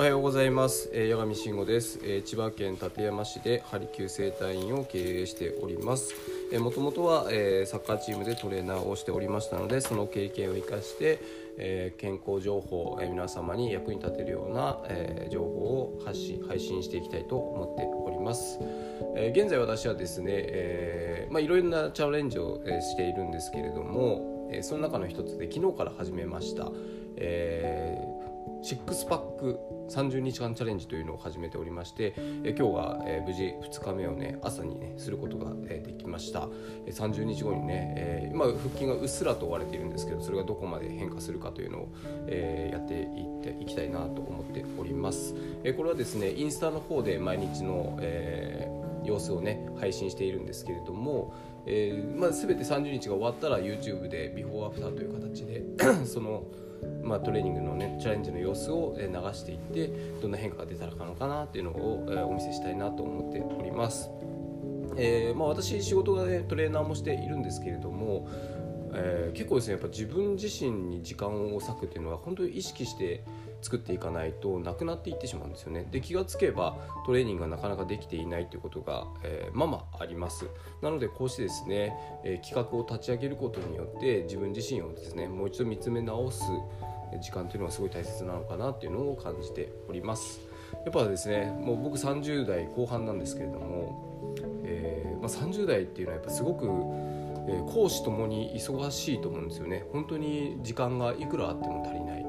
おはようございます、えー、八神慎吾です、えー、千葉県館山市でハリキュー生態院を経営しております。もともとは、えー、サッカーチームでトレーナーをしておりましたのでその経験を生かして、えー、健康情報、えー、皆様に役に立てるような、えー、情報を発信配信していきたいと思っております、えー、現在私はですね、えーまあ、いろいろなチャレンジを、えー、しているんですけれども、えー、その中の一つで昨日から始めました、えー、シックスパック30日間チャレンジというのを始めておりまして、え今日が、え無事2日目をね朝にねすることが、えできました、え30日後にね、え今腹筋がうっすらと割れているんですけどそれがどこまで変化するかというのを、えやっていっていきたいなと思っております、えこれはですねインスタの方で毎日の、え様子をね配信しているんですけれども、えまあ、全て30日が終わったら YouTube でビフォーアフターという形で そのまあ、トレーニングのねチャレンジの様子を流していってどんな変化が出たのかなっていうのをお見せしたいなと思っております。えーまあ、私仕事がねトレーナーもしているんですけれども、えー、結構ですねやっぱ自分自身に時間を割くっていうのは本当に意識して作っていかないとなくなっていってしまうんですよね。で気がつけばトレーニングがなかなかできていないということが、えー、ままあります。なのでこうしてですね、えー、企画を立ち上げることによって自分自身をですねもう一度見つめ直す時間というのがすごい大切なのかなっていうのを感じております。やっぱですねもう僕30代後半なんですけれども、えーまあ、30代っていうのはやっぱすごくえ講師ともに忙しいと思うんですよね。本当に時間がいくらあっても足りない、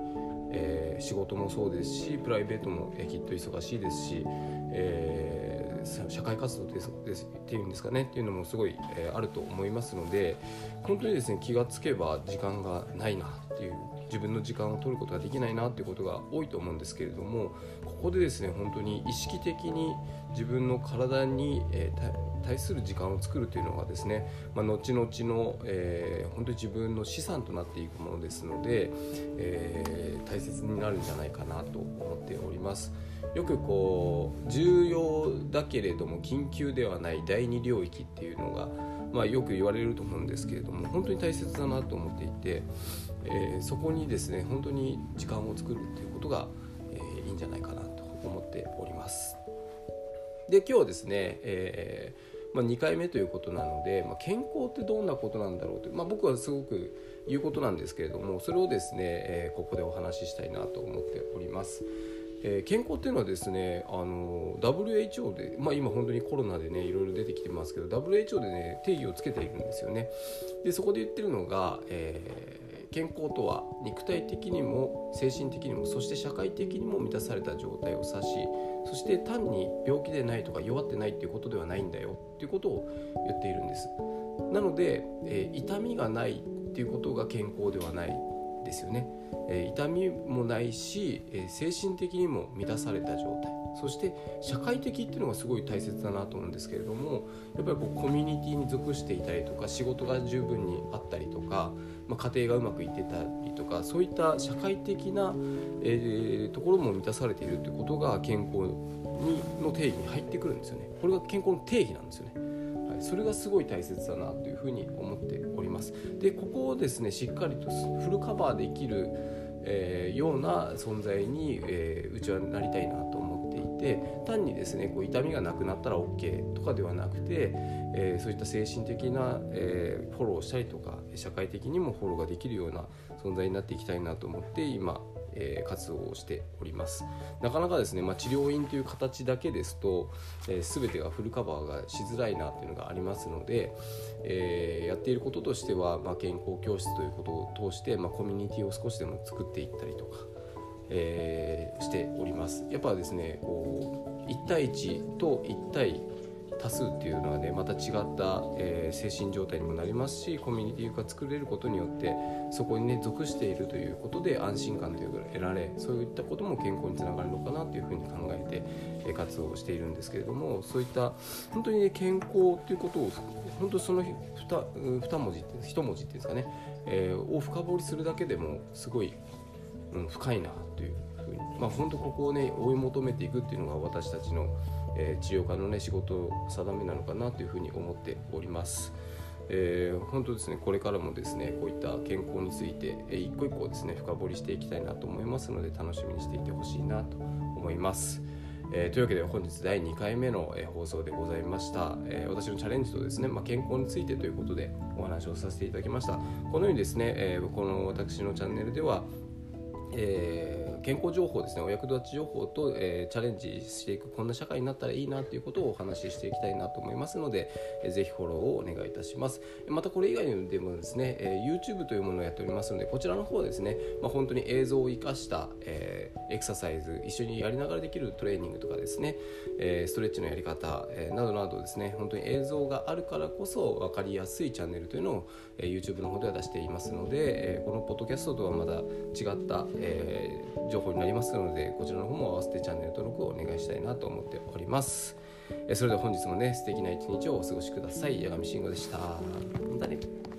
えー、仕事もそうですしプライベートもきっと忙しいですし、えー、社会活動ですですっていうんですかねっていうのもすごい、えー、あると思いますので本当にですね気がつけば時間がないなっていう自分の時間を取ることができないなっていうことが多いと思うんですけれどもここでですね本当に意識的に自分の体に、えー、対する時間を作るというのがですね、まあ、後々の、えー、本当に自分の資産となっていくものですので、えー、大切になるんじゃないかなと思っております。よくこう重要だけれども緊急ではない第二領域っていうのが、まあ、よく言われると思うんですけれども本当に大切だなと思っていて、えー、そこにですね本当に時間を作るっていうことが、えー、いいんじゃないかなと思っております。で今日はですね、えーまあ、2回目ということなので、まあ、健康ってどんなことなんだろうと、まあ、僕はすごく言うことなんですけれどもそれをですね、え、ここでお話ししたいなと思っております。えー、健康っていうのはですねあの WHO で、まあ、今本当にコロナでねいろいろ出てきてますけど WHO でね定義をつけているんですよね。でそこで言ってるのが、えー、健康とは肉体的にも精神的にもそして社会的にも満たされた状態を指しそして単に病気でないとか弱ってないっていうことではないんだよっていうことを言っているんです。なので、えー、痛みがないっていうことが健康ではない。ですよね、え、痛みもないし、え、精神的にも満たされた状態。そして社会的っていうのがすごい大切だなと思うんですけれどもやっぱりこうコミュニティに属していたりとか仕事が十分にあったりとか、まあ、家庭がうまくいってたりとかそういった社会的な、えー、ところも満たされているということが健康にの定義に入ってくるんですよね。これが健康の定義なんですよね。それがすごい大切だなというふうに思っております。でここをですねしっかりとフルカバーできる、えー、ような存在に、えー、うちはなりたいなと思っていて単にですねこう痛みがなくなったら OK とかではなくて、えー、そういった精神的な、え、フォローをしたりとか社会的にもフォローができるような存在になっていきたいなと思って今えー、活動をしております。なかなかですね、まあ、治療院という形だけですと、えー、全てがフルカバーがしづらいなっていうのがありますので、えー、やっていることとしては、まあ、健康教室ということを通して、まあ、コミュニティを少しでも作っていったりとか、え、しております。やっぱですねこう1対1と1対多数っていうのはねまた違った、えー、精神状態にもなりますしコミュニティが作れることによってそこにね属しているということで安心感というのが得られそういったことも健康につながるのかなというふうに考えて、えー、活動をしているんですけれどもそういった本当にね健康ということを本当その 2, 文字って1文字っていうんですかね、えー、を深掘りするだけでもすごい、うん、深いなという。まあ本当ここをね追い求めていくっていうのが私たちのえ、治療科の、ね、仕事定めなのかなというふうに思っております。えー、本当ですねこれからもですねこういった健康について、えー、一個一個ですね深掘りしていきたいなと思いますので楽しみにしていてほしいなと思います。えー、というわけで本日第2回目の、え、放送でございました、え、私のチャレンジとですね、まあ、健康についてということでお話をさせていただきましたこのようにですね、えこの私のチャンネルでは、え健康情報ですねお役立ち情報と、えー、チャレンジしていくこんな社会になったらいいなということをお話ししていきたいなと思いますので、えー、ぜひフォローをお願いいたします。またこれ以外でもですね、えー、YouTube というものをやっておりますのでこちらの方はですね、まあ、本当に映像を生かした、えー、エクササイズ一緒にやりながらできるトレーニングとかですね、えー、ストレッチのやり方、えー、などなどですね本当に映像があるからこそ分かりやすいチャンネルというのを、えー、YouTube の方では出していますので、えー、このポッドキャストとはまた違った、えー、情報になりますのでこちらの方も合わせてチャンネル登録をお願いしたいなと思っております。それでは本日もね素敵な一日をお過ごしください。八神慎吾でした。またね。